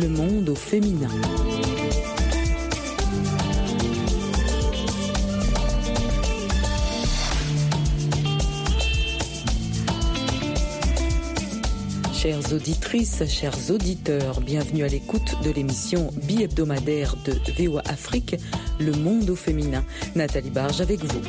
le monde au féminin. Chères auditrices, chers auditeurs, bienvenue à l'écoute de l'émission bi-hebdomadaire de VOA Afrique, Le Monde au féminin. Nathalie Barge avec vous.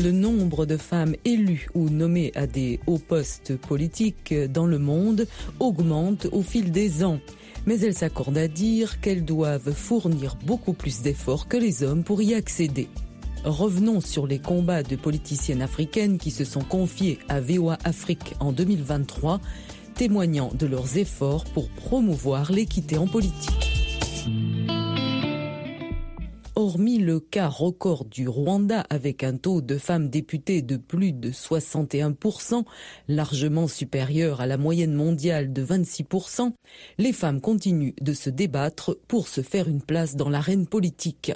Le nombre de femmes élues ou nommées à des hauts postes politiques dans le monde augmente au fil des ans. Mais elles s'accordent à dire qu'elles doivent fournir beaucoup plus d'efforts que les hommes pour y accéder. Revenons sur les combats de politiciennes africaines qui se sont confiées à VOA Afrique en 2023, témoignant de leurs efforts pour promouvoir l'équité en politique. Hormis le cas record du Rwanda avec un taux de femmes députées de plus de 61%, largement supérieur à la moyenne mondiale de 26%, les femmes continuent de se débattre pour se faire une place dans l'arène politique.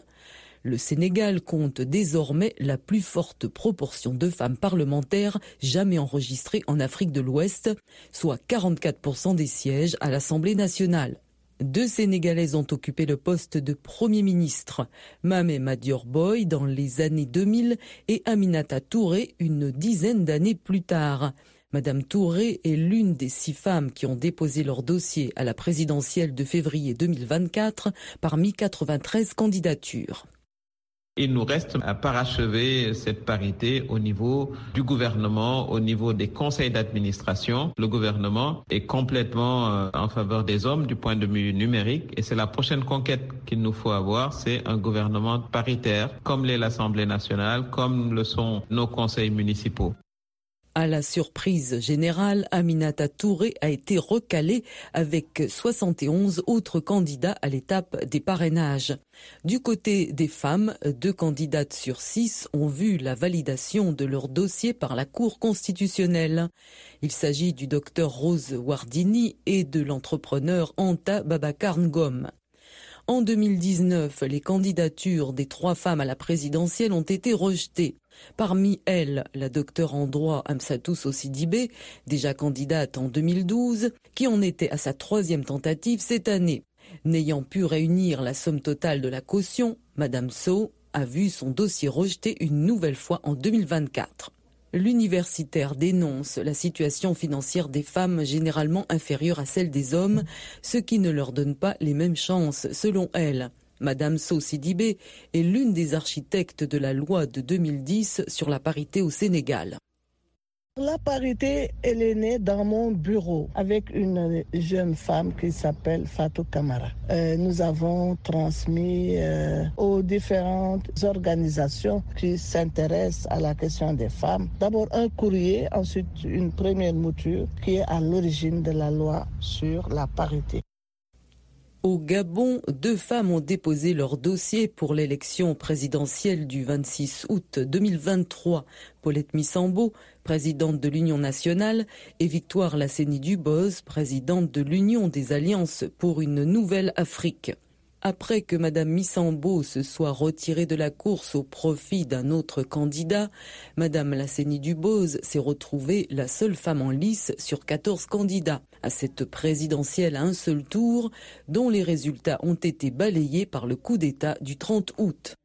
Le Sénégal compte désormais la plus forte proportion de femmes parlementaires jamais enregistrées en Afrique de l'Ouest, soit 44% des sièges à l'Assemblée nationale. Deux Sénégalaises ont occupé le poste de Premier ministre, Mamé Madior Boy dans les années 2000 et Aminata Touré une dizaine d'années plus tard. Madame Touré est l'une des six femmes qui ont déposé leur dossier à la présidentielle de février 2024 parmi 93 candidatures. Il nous reste à parachever cette parité au niveau du gouvernement, au niveau des conseils d'administration. Le gouvernement est complètement en faveur des hommes du point de vue numérique et c'est la prochaine conquête qu'il nous faut avoir, c'est un gouvernement paritaire comme l'est l'Assemblée nationale, comme le sont nos conseils municipaux. À la surprise générale, Aminata Touré a été recalée avec 71 autres candidats à l'étape des parrainages. Du côté des femmes, deux candidates sur six ont vu la validation de leur dossier par la Cour constitutionnelle. Il s'agit du docteur Rose Wardini et de l'entrepreneur Anta Babacar Ngom. En 2019, les candidatures des trois femmes à la présidentielle ont été rejetées. Parmi elles, la docteure en droit Amsatou Sossidibé, déjà candidate en 2012, qui en était à sa troisième tentative cette année. N'ayant pu réunir la somme totale de la caution, Madame So a vu son dossier rejeté une nouvelle fois en 2024. L'universitaire dénonce la situation financière des femmes généralement inférieure à celle des hommes, ce qui ne leur donne pas les mêmes chances selon elle. Madame Sidibé est l'une des architectes de la loi de 2010 sur la parité au Sénégal. La parité, elle est née dans mon bureau avec une jeune femme qui s'appelle Fatou Kamara. Euh, nous avons transmis euh, aux différentes organisations qui s'intéressent à la question des femmes d'abord un courrier, ensuite une première mouture qui est à l'origine de la loi sur la parité. Au Gabon, deux femmes ont déposé leur dossier pour l'élection présidentielle du 26 août 2023. Paulette Missambo, présidente de l'Union nationale, et Victoire Lassénie-Duboz, présidente de l'Union des alliances pour une nouvelle Afrique. Après que Madame Missambo se soit retirée de la course au profit d'un autre candidat, Madame Lassénie Dubose s'est retrouvée la seule femme en lice sur 14 candidats à cette présidentielle à un seul tour, dont les résultats ont été balayés par le coup d'État du 30 août.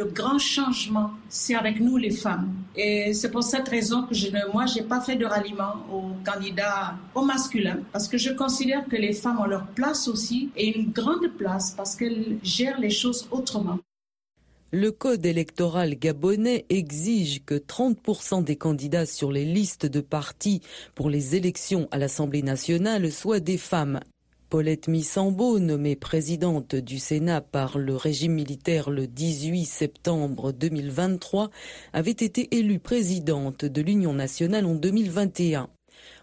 Le grand changement, c'est avec nous les femmes. Et c'est pour cette raison que je ne, moi, j'ai pas fait de ralliement aux candidats au masculin, parce que je considère que les femmes ont leur place aussi, et une grande place, parce qu'elles gèrent les choses autrement. Le code électoral gabonais exige que 30% des candidats sur les listes de partis pour les élections à l'Assemblée nationale soient des femmes. Paulette Missambo, nommée présidente du Sénat par le régime militaire le 18 septembre 2023, avait été élue présidente de l'Union nationale en 2021.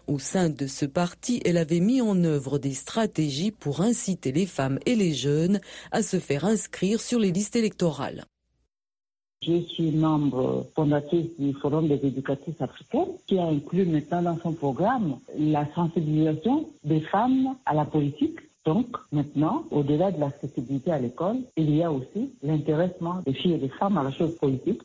Au sein de ce parti, elle avait mis en œuvre des stratégies pour inciter les femmes et les jeunes à se faire inscrire sur les listes électorales. Je suis membre fondatrice du Forum des éducatrices africaines qui a inclus maintenant dans son programme la sensibilisation des femmes à la politique. Donc maintenant, au-delà de l'accessibilité à l'école, il y a aussi l'intéressement des filles et des femmes à la chose politique.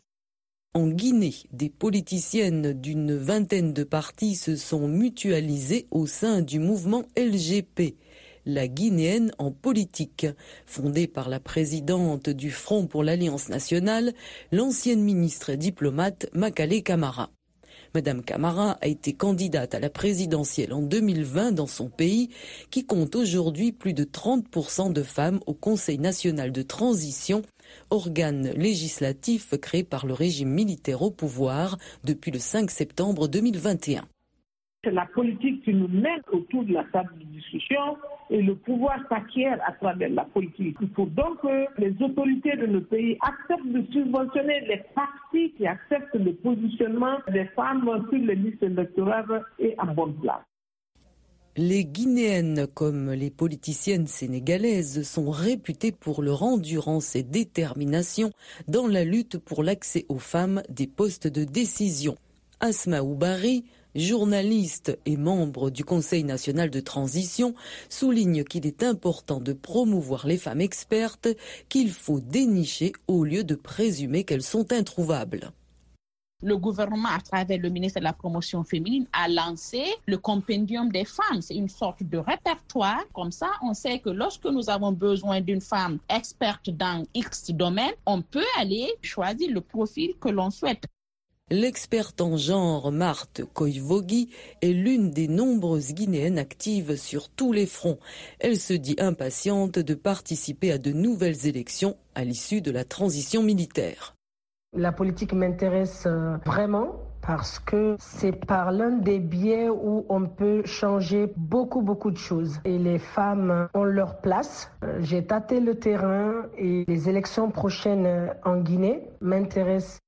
En Guinée, des politiciennes d'une vingtaine de partis se sont mutualisées au sein du mouvement LGP la Guinéenne en politique. Fondée par la présidente du Front pour l'Alliance nationale, l'ancienne ministre et diplomate Makale Kamara. Madame Camara a été candidate à la présidentielle en 2020 dans son pays, qui compte aujourd'hui plus de 30% de femmes au Conseil national de transition, organe législatif créé par le régime militaire au pouvoir depuis le 5 septembre 2021. C'est la politique qui nous met autour de la table de discussion et le pouvoir s'acquiert à travers la politique. Il faut donc que les autorités de nos pays acceptent de subventionner les partis qui acceptent le positionnement des femmes sur les listes électorales et à bonne place. Les Guinéennes, comme les politiciennes sénégalaises, sont réputées pour leur endurance et détermination dans la lutte pour l'accès aux femmes des postes de décision. Asma Oubari, journaliste et membre du Conseil national de transition, souligne qu'il est important de promouvoir les femmes expertes qu'il faut dénicher au lieu de présumer qu'elles sont introuvables le gouvernement, à travers le ministre de la Promotion féminine, a lancé le compendium des femmes. C'est une sorte de répertoire. Comme ça, on sait que lorsque nous avons besoin d'une femme experte dans X domaine, on peut aller choisir le profil que l'on souhaite. L'experte en genre Marthe Koivogi est l'une des nombreuses Guinéennes actives sur tous les fronts. Elle se dit impatiente de participer à de nouvelles élections à l'issue de la transition militaire. La politique m'intéresse euh, vraiment parce que c'est par l'un des biais où on peut changer beaucoup, beaucoup de choses. Et les femmes ont leur place. Euh, j'ai tâté le terrain et les élections prochaines en Guinée m'intéressent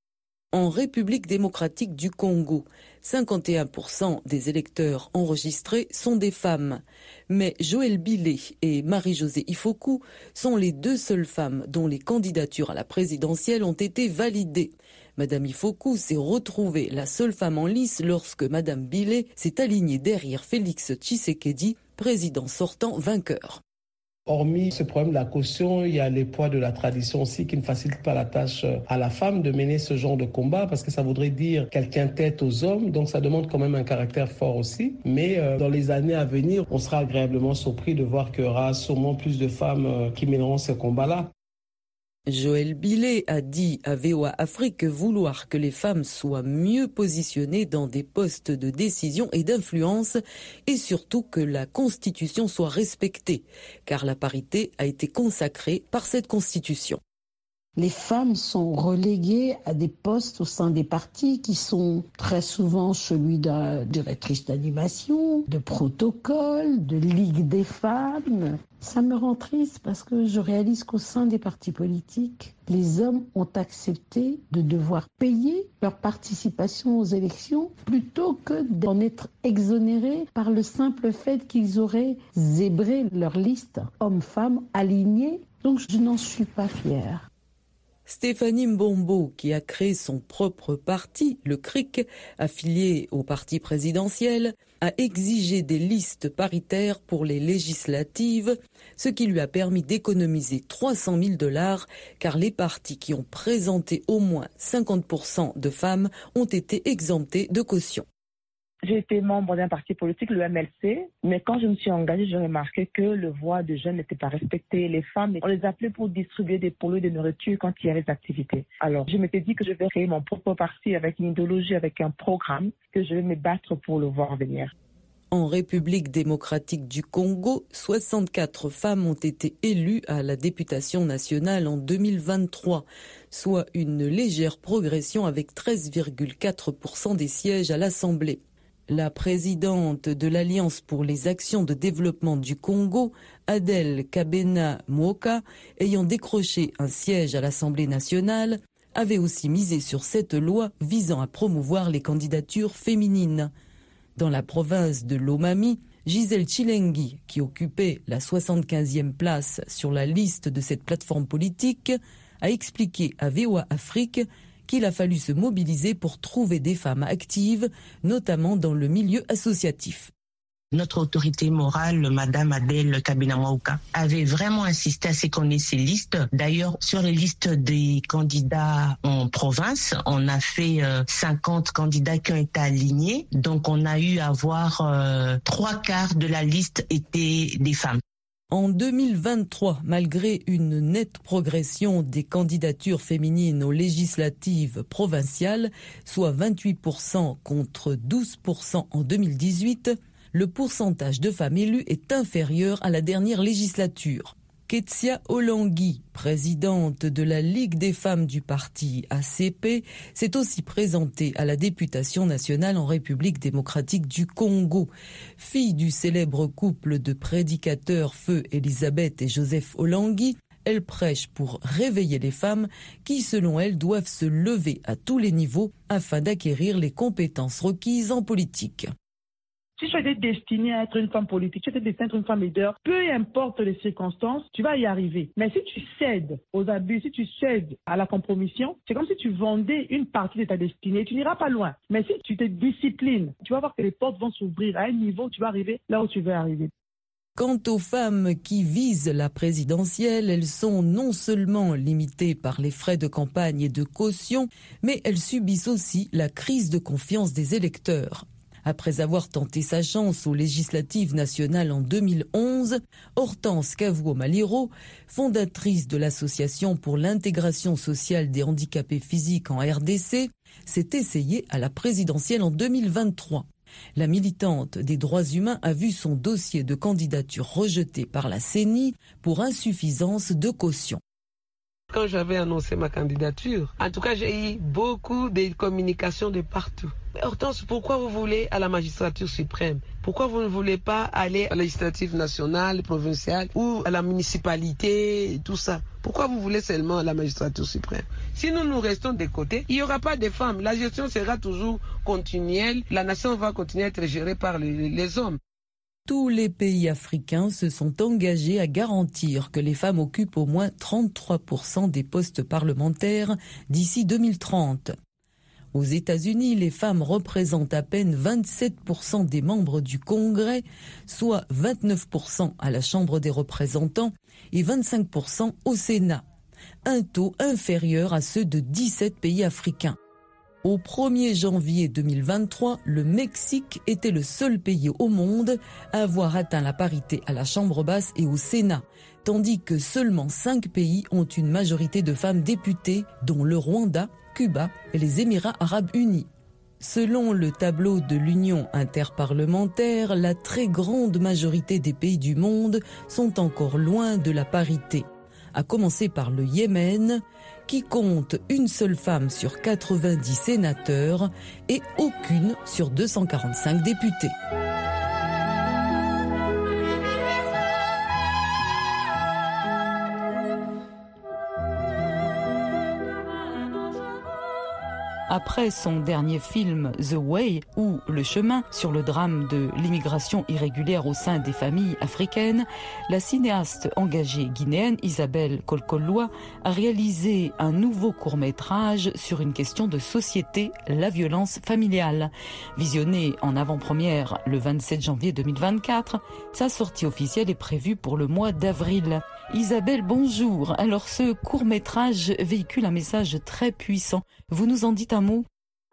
en République démocratique du Congo. 51% des électeurs enregistrés sont des femmes. Mais Joël Billet et Marie-Josée Ifoku sont les deux seules femmes dont les candidatures à la présidentielle ont été validées. Madame Ifoku s'est retrouvée la seule femme en lice lorsque Madame Billet s'est alignée derrière Félix Tshisekedi, président sortant vainqueur. Hormis ce problème de la caution, il y a les poids de la tradition aussi qui ne facilitent pas la tâche euh, à la femme de mener ce genre de combat parce que ça voudrait dire tient tête aux hommes, donc ça demande quand même un caractère fort aussi. Mais euh, dans les années à venir, on sera agréablement surpris de voir qu'il y aura sûrement plus de femmes euh, qui mèneront ce combat-là. Joël Billet a dit à VOA Afrique vouloir que les femmes soient mieux positionnées dans des postes de décision et d'influence et surtout que la Constitution soit respectée, car la parité a été consacrée par cette Constitution. Les femmes sont reléguées à des postes au sein des partis qui sont très souvent celui de directrice d'animation, de protocole, de ligue des femmes. Ça me rend triste parce que je réalise qu'au sein des partis politiques, les hommes ont accepté de devoir payer leur participation aux élections plutôt que d'en être exonérés par le simple fait qu'ils auraient zébré leur liste hommes-femmes alignés. Donc je n'en suis pas fière. Stéphanie Mbombo, qui a créé son propre parti, le CRIC, affilié au parti présidentiel, a exigé des listes paritaires pour les législatives, ce qui lui a permis d'économiser 300 000 dollars, car les partis qui ont présenté au moins 50% de femmes ont été exemptés de caution. J'ai été membre d'un parti politique, le MLC, mais quand je me suis engagée, j'ai remarqué que le voix des jeunes n'était pas respecté. Les femmes, on les appelait pour distribuer des poulets de nourriture quand il y avait des activités. Alors, je m'étais dit que je vais créer mon propre parti avec une idéologie, avec un programme, que je vais me battre pour le voir venir. En République démocratique du Congo, 64 femmes ont été élues à la députation nationale en 2023, soit une légère progression avec 13,4% des sièges à l'Assemblée. La présidente de l'Alliance pour les actions de développement du Congo, Adèle Kabena Mwoka, ayant décroché un siège à l'Assemblée nationale, avait aussi misé sur cette loi visant à promouvoir les candidatures féminines. Dans la province de Lomami, Gisèle Chilengi, qui occupait la 75e place sur la liste de cette plateforme politique, a expliqué à VOA Afrique qu'il a fallu se mobiliser pour trouver des femmes actives, notamment dans le milieu associatif. Notre autorité morale, Madame Adèle Kabinamauka, avait vraiment insisté à ce qu'on ait ces listes. D'ailleurs, sur les listes des candidats en province, on a fait 50 candidats qui ont été alignés. Donc, on a eu à voir euh, trois quarts de la liste étaient des femmes. En 2023, malgré une nette progression des candidatures féminines aux législatives provinciales, soit 28% contre 12% en 2018, le pourcentage de femmes élues est inférieur à la dernière législature. Ketsia Olangui, présidente de la Ligue des femmes du parti ACP, s'est aussi présentée à la députation nationale en République démocratique du Congo. Fille du célèbre couple de prédicateurs Feu Elisabeth et Joseph Olangui, elle prêche pour réveiller les femmes qui, selon elle, doivent se lever à tous les niveaux afin d'acquérir les compétences requises en politique. Si tu es destinée à être une femme politique, tu es destinée à être une femme leader, peu importe les circonstances, tu vas y arriver. Mais si tu cèdes aux abus, si tu cèdes à la compromission, c'est comme si tu vendais une partie de ta destinée. Tu n'iras pas loin. Mais si tu te disciplines, tu vas voir que les portes vont s'ouvrir. À un niveau, tu vas arriver là où tu veux arriver. Quant aux femmes qui visent la présidentielle, elles sont non seulement limitées par les frais de campagne et de caution, mais elles subissent aussi la crise de confiance des électeurs. Après avoir tenté sa chance aux législatives nationales en 2011, Hortense Cavouo-Maliro, fondatrice de l'Association pour l'intégration sociale des handicapés physiques en RDC, s'est essayée à la présidentielle en 2023. La militante des droits humains a vu son dossier de candidature rejeté par la CENI pour insuffisance de caution quand j'avais annoncé ma candidature. En tout cas, j'ai eu beaucoup de communications de partout. Hortense, pourquoi vous voulez à la magistrature suprême? Pourquoi vous ne voulez pas aller à la législative nationale, provinciale ou à la municipalité, tout ça? Pourquoi vous voulez seulement à la magistrature suprême? Si nous nous restons de côté, il n'y aura pas de femmes. La gestion sera toujours continuelle. La nation va continuer à être gérée par les hommes. Tous les pays africains se sont engagés à garantir que les femmes occupent au moins 33% des postes parlementaires d'ici 2030. Aux États-Unis, les femmes représentent à peine 27% des membres du Congrès, soit 29% à la Chambre des représentants et 25% au Sénat, un taux inférieur à ceux de 17 pays africains. Au 1er janvier 2023, le Mexique était le seul pays au monde à avoir atteint la parité à la Chambre basse et au Sénat, tandis que seulement cinq pays ont une majorité de femmes députées, dont le Rwanda, Cuba et les Émirats arabes unis. Selon le tableau de l'Union interparlementaire, la très grande majorité des pays du monde sont encore loin de la parité, à commencer par le Yémen, qui compte une seule femme sur 90 sénateurs et aucune sur 245 députés. Après son dernier film The Way ou Le chemin sur le drame de l'immigration irrégulière au sein des familles africaines, la cinéaste engagée guinéenne Isabelle Kolkoloa a réalisé un nouveau court-métrage sur une question de société, la violence familiale. Visionné en avant-première le 27 janvier 2024, sa sortie officielle est prévue pour le mois d'avril. Isabelle, bonjour. Alors ce court-métrage véhicule un message très puissant. Vous nous en dites un mot?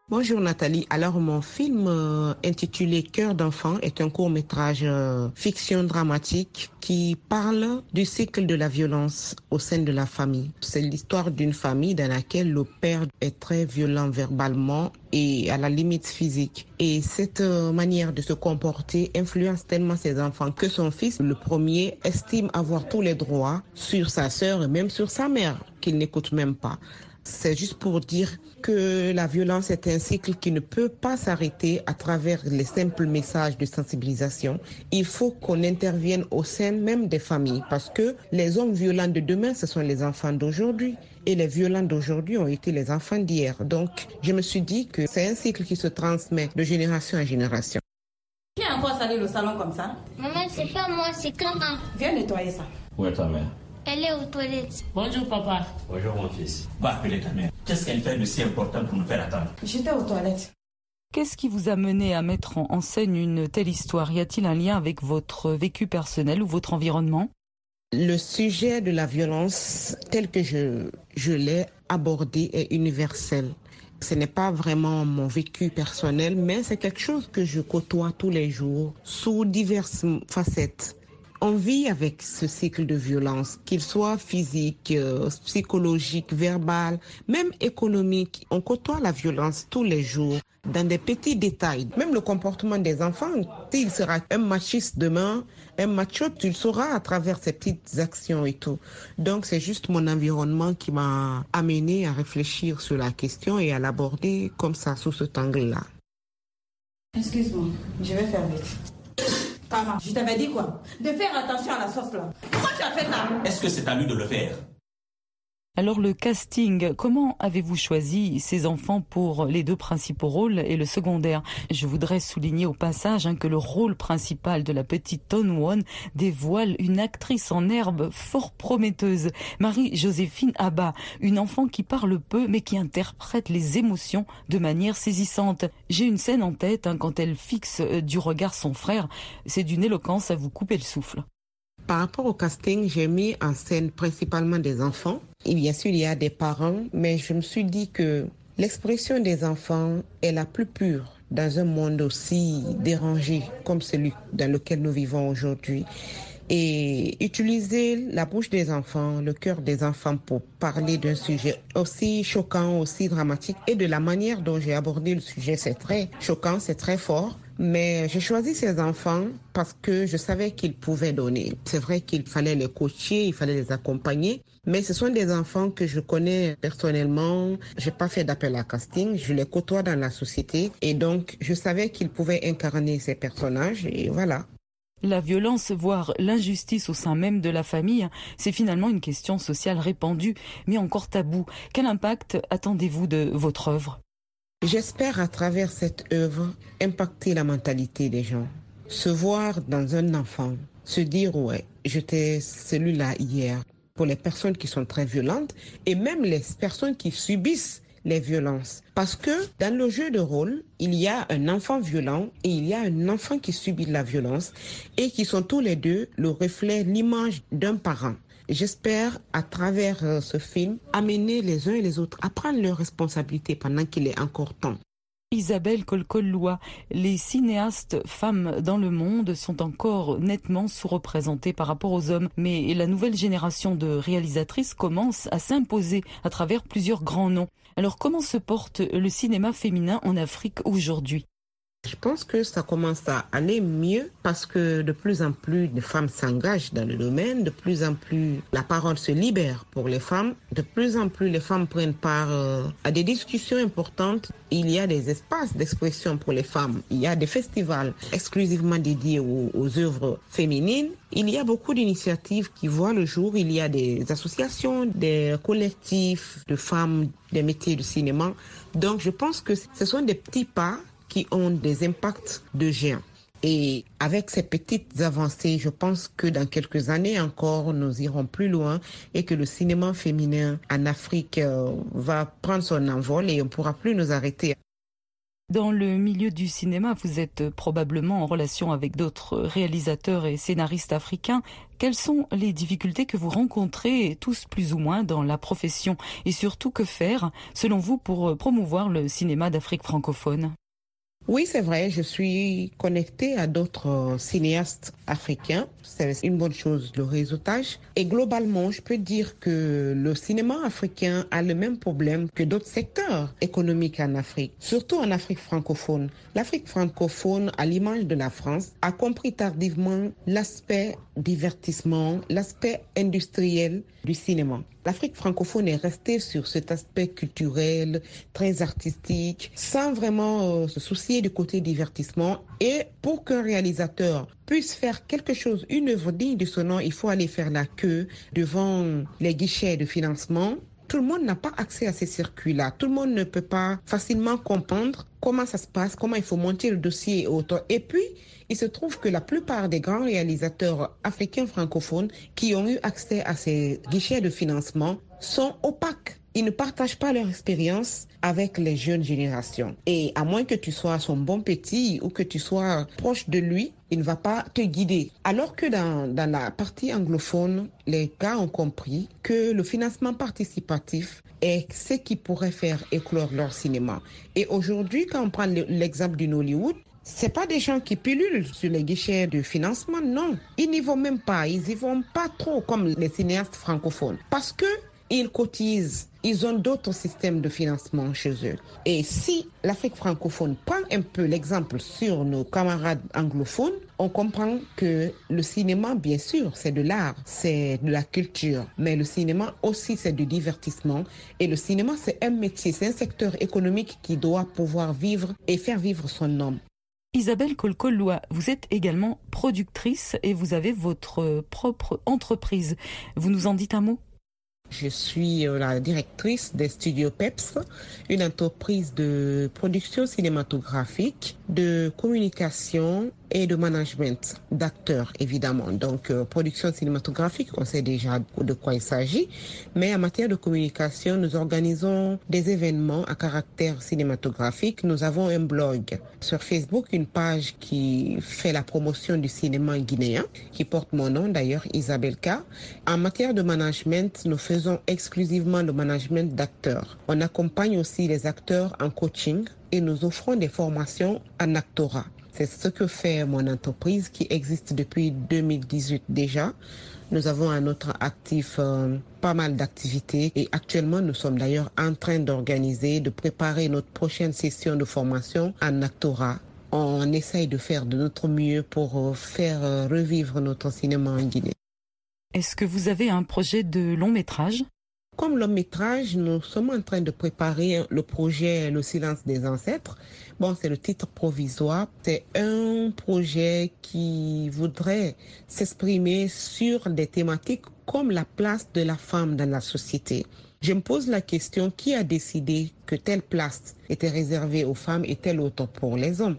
Bonjour Nathalie. Alors mon film euh, intitulé Cœur d'enfant est un court métrage euh, fiction dramatique qui parle du cycle de la violence au sein de la famille. C'est l'histoire d'une famille dans laquelle le père est très violent verbalement et à la limite physique. Et cette euh, manière de se comporter influence tellement ses enfants que son fils, le premier, estime avoir tous les droits sur sa sœur et même sur sa mère qu'il n'écoute même pas. C'est juste pour dire que la violence est un cycle qui ne peut pas s'arrêter à travers les simples messages de sensibilisation. Il faut qu'on intervienne au sein même des familles parce que les hommes violents de demain, ce sont les enfants d'aujourd'hui. Et les violents d'aujourd'hui ont été les enfants d'hier. Donc, je me suis dit que c'est un cycle qui se transmet de génération en génération. Qui a encore salé le salon comme ça? Maman, c'est pas moi, c'est comment Viens nettoyer ça. Où est ta mère? Elle est aux toilettes. Bonjour papa. Bonjour mon fils. Va appeler ta mère. Qu'est-ce qu'elle fait de si important pour nous faire attendre J'étais aux toilettes. Qu'est-ce qui vous a mené à mettre en scène une telle histoire? Y a-t-il un lien avec votre vécu personnel ou votre environnement? Le sujet de la violence tel que je, je l'ai abordé est universel. Ce n'est pas vraiment mon vécu personnel, mais c'est quelque chose que je côtoie tous les jours sous diverses facettes. On vit avec ce cycle de violence, qu'il soit physique, euh, psychologique, verbal, même économique. On côtoie la violence tous les jours dans des petits détails. Même le comportement des enfants, s'il sera un machiste demain, un macho, tu le sauras à travers ces petites actions et tout. Donc c'est juste mon environnement qui m'a amené à réfléchir sur la question et à l'aborder comme ça, sous ce angle-là. Excuse-moi, je vais faire vite. Je t'avais dit quoi? De faire attention à la sauce là. Pourquoi tu as fait ça? Est-ce que c'est à lui de le faire? Alors le casting, comment avez-vous choisi ces enfants pour les deux principaux rôles et le secondaire? Je voudrais souligner au passage hein, que le rôle principal de la petite Ton dévoile une actrice en herbe fort prometteuse, Marie-Joséphine Abba, une enfant qui parle peu mais qui interprète les émotions de manière saisissante. J'ai une scène en tête hein, quand elle fixe euh, du regard son frère, c'est d'une éloquence à vous couper le souffle. Par rapport au casting, j'ai mis en scène principalement des enfants. Et bien sûr, il y a des parents, mais je me suis dit que l'expression des enfants est la plus pure dans un monde aussi dérangé comme celui dans lequel nous vivons aujourd'hui. Et utiliser la bouche des enfants, le cœur des enfants pour parler d'un sujet aussi choquant, aussi dramatique et de la manière dont j'ai abordé le sujet, c'est très choquant, c'est très fort. Mais j'ai choisi ces enfants parce que je savais qu'ils pouvaient donner. C'est vrai qu'il fallait les coacher, il fallait les accompagner. Mais ce sont des enfants que je connais personnellement. J'ai pas fait d'appel à casting. Je les côtoie dans la société. Et donc, je savais qu'ils pouvaient incarner ces personnages. Et voilà. La violence, voire l'injustice au sein même de la famille, c'est finalement une question sociale répandue, mais encore taboue. Quel impact attendez-vous de votre œuvre? J'espère à travers cette œuvre impacter la mentalité des gens. Se voir dans un enfant, se dire ouais, j'étais celui-là hier. Pour les personnes qui sont très violentes et même les personnes qui subissent les violences. Parce que dans le jeu de rôle, il y a un enfant violent et il y a un enfant qui subit la violence et qui sont tous les deux le reflet, l'image d'un parent. J'espère, à travers euh, ce film, amener les uns et les autres à prendre leurs responsabilités pendant qu'il est encore temps. Isabelle Colcollois, les cinéastes femmes dans le monde sont encore nettement sous-représentés par rapport aux hommes, mais la nouvelle génération de réalisatrices commence à s'imposer à travers plusieurs grands noms. Alors comment se porte le cinéma féminin en Afrique aujourd'hui? Je pense que ça commence à aller mieux parce que de plus en plus de femmes s'engagent dans le domaine, de plus en plus la parole se libère pour les femmes, de plus en plus les femmes prennent part euh, à des discussions importantes. Il y a des espaces d'expression pour les femmes, il y a des festivals exclusivement dédiés aux, aux œuvres féminines. Il y a beaucoup d'initiatives qui voient le jour, il y a des associations, des collectifs de femmes des métiers du cinéma. Donc je pense que ce sont des petits pas qui ont des impacts de géants. Et avec ces petites avancées, je pense que dans quelques années encore, nous irons plus loin et que le cinéma féminin en Afrique euh, va prendre son envol et on ne pourra plus nous arrêter. Dans le milieu du cinéma, vous êtes probablement en relation avec d'autres réalisateurs et scénaristes africains. Quelles sont les difficultés que vous rencontrez tous plus ou moins dans la profession? Et surtout que faire, selon vous, pour promouvoir le cinéma d'Afrique francophone? Oui, c'est vrai, je suis connectée à d'autres euh, cinéastes africains. C'est une bonne chose, le réseautage. Et globalement, je peux dire que le cinéma africain a le même problème que d'autres secteurs économiques en Afrique, surtout en Afrique francophone. L'Afrique francophone, à l'image de la France, a compris tardivement l'aspect divertissement, l'aspect industriel du cinéma. L'Afrique francophone est restée sur cet aspect culturel, très artistique, sans vraiment euh, se soucier du côté divertissement. Et pour qu'un réalisateur puisse faire quelque chose, une œuvre digne de son nom, il faut aller faire la queue devant les guichets de financement tout le monde n'a pas accès à ces circuits-là. Tout le monde ne peut pas facilement comprendre comment ça se passe, comment il faut monter le dossier et autres. Et puis, il se trouve que la plupart des grands réalisateurs africains francophones qui ont eu accès à ces guichets de financement sont opaques. Ils ne partagent pas leur expérience avec les jeunes générations. Et à moins que tu sois son bon petit ou que tu sois proche de lui, il ne va pas te guider. Alors que dans, dans la partie anglophone, les gars ont compris que le financement participatif est ce qui pourrait faire éclore leur cinéma. Et aujourd'hui, quand on prend l'exemple du Hollywood, c'est pas des gens qui pilulent sur les guichets de financement, non. Ils n'y vont même pas, ils y vont pas trop comme les cinéastes francophones. Parce que ils cotisent, ils ont d'autres systèmes de financement chez eux. Et si l'Afrique francophone prend un peu l'exemple sur nos camarades anglophones, on comprend que le cinéma, bien sûr, c'est de l'art, c'est de la culture, mais le cinéma aussi, c'est du divertissement. Et le cinéma, c'est un métier, c'est un secteur économique qui doit pouvoir vivre et faire vivre son homme. Isabelle Colcollois, vous êtes également productrice et vous avez votre propre entreprise. Vous nous en dites un mot? Je suis euh, la directrice des studios PEPS, une entreprise de production cinématographique, de communication et de management d'acteurs, évidemment. Donc, euh, production cinématographique, on sait déjà de quoi il s'agit. Mais en matière de communication, nous organisons des événements à caractère cinématographique. Nous avons un blog sur Facebook, une page qui fait la promotion du cinéma guinéen, qui porte mon nom d'ailleurs, Isabelle K. En matière de management, nous faisons exclusivement le management d'acteurs. On accompagne aussi les acteurs en coaching et nous offrons des formations en actorat. C'est ce que fait mon entreprise qui existe depuis 2018 déjà. Nous avons à notre actif euh, pas mal d'activités et actuellement nous sommes d'ailleurs en train d'organiser, de préparer notre prochaine session de formation en actorat. On essaye de faire de notre mieux pour euh, faire euh, revivre notre cinéma en Guinée. Est-ce que vous avez un projet de long métrage? Comme long métrage, nous sommes en train de préparer le projet Le silence des ancêtres. Bon, c'est le titre provisoire. C'est un projet qui voudrait s'exprimer sur des thématiques comme la place de la femme dans la société. Je me pose la question, qui a décidé que telle place était réservée aux femmes et telle autre pour les hommes.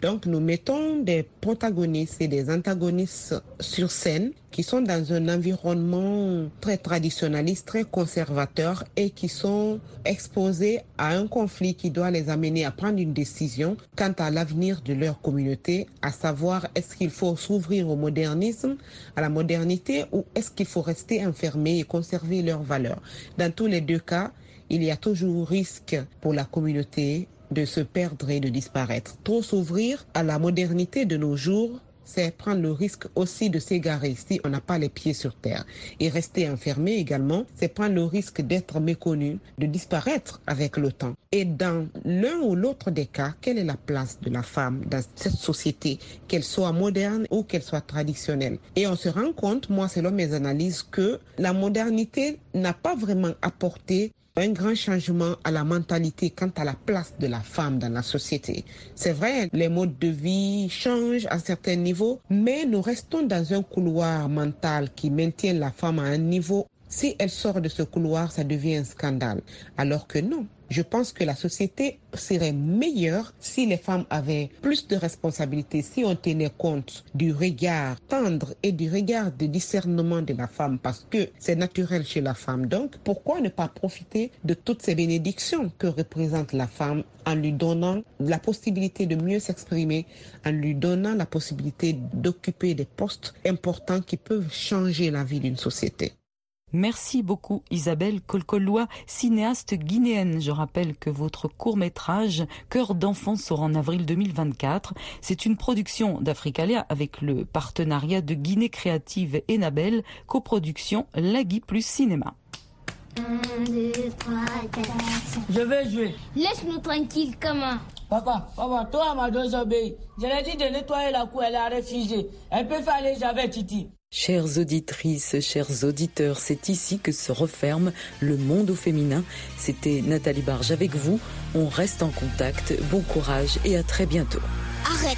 Donc nous mettons des protagonistes et des antagonistes sur scène qui sont dans un environnement très traditionnaliste, très conservateur et qui sont exposés à un conflit qui doit les amener à prendre une décision quant à l'avenir de leur communauté, à savoir est-ce qu'il faut s'ouvrir au modernisme, à la modernité ou est-ce qu'il faut rester enfermé et conserver leurs valeurs. Dans tous les deux cas, il y a toujours risque pour la communauté de se perdre et de disparaître. Trop s'ouvrir à la modernité de nos jours, c'est prendre le risque aussi de s'égarer si on n'a pas les pieds sur terre. Et rester enfermé également, c'est prendre le risque d'être méconnu, de disparaître avec le temps. Et dans l'un ou l'autre des cas, quelle est la place de la femme dans cette société, qu'elle soit moderne ou qu'elle soit traditionnelle? Et on se rend compte, moi selon mes analyses, que la modernité n'a pas vraiment apporté un grand changement à la mentalité quant à la place de la femme dans la société. C'est vrai, les modes de vie changent à certains niveaux, mais nous restons dans un couloir mental qui maintient la femme à un niveau. Si elle sort de ce couloir, ça devient un scandale. Alors que non, je pense que la société serait meilleure si les femmes avaient plus de responsabilités, si on tenait compte du regard tendre et du regard de discernement de la femme, parce que c'est naturel chez la femme. Donc, pourquoi ne pas profiter de toutes ces bénédictions que représente la femme en lui donnant la possibilité de mieux s'exprimer, en lui donnant la possibilité d'occuper des postes importants qui peuvent changer la vie d'une société? Merci beaucoup Isabelle Colcollois, cinéaste guinéenne. Je rappelle que votre court-métrage Cœur d'enfant sort en avril 2024. C'est une production d'Africalia avec le partenariat de Guinée Créative et Nabel, coproduction Lagui plus Cinéma. Je vais jouer. Laisse-nous tranquille, comment Papa, papa, toi, ma deux obéis. Je l'ai dit de nettoyer la cour, elle a refusé. Elle peut faire les javets, Titi. Chères auditrices, chers auditeurs, c'est ici que se referme le monde au féminin. C'était Nathalie Barge avec vous. On reste en contact. Bon courage et à très bientôt. Arrête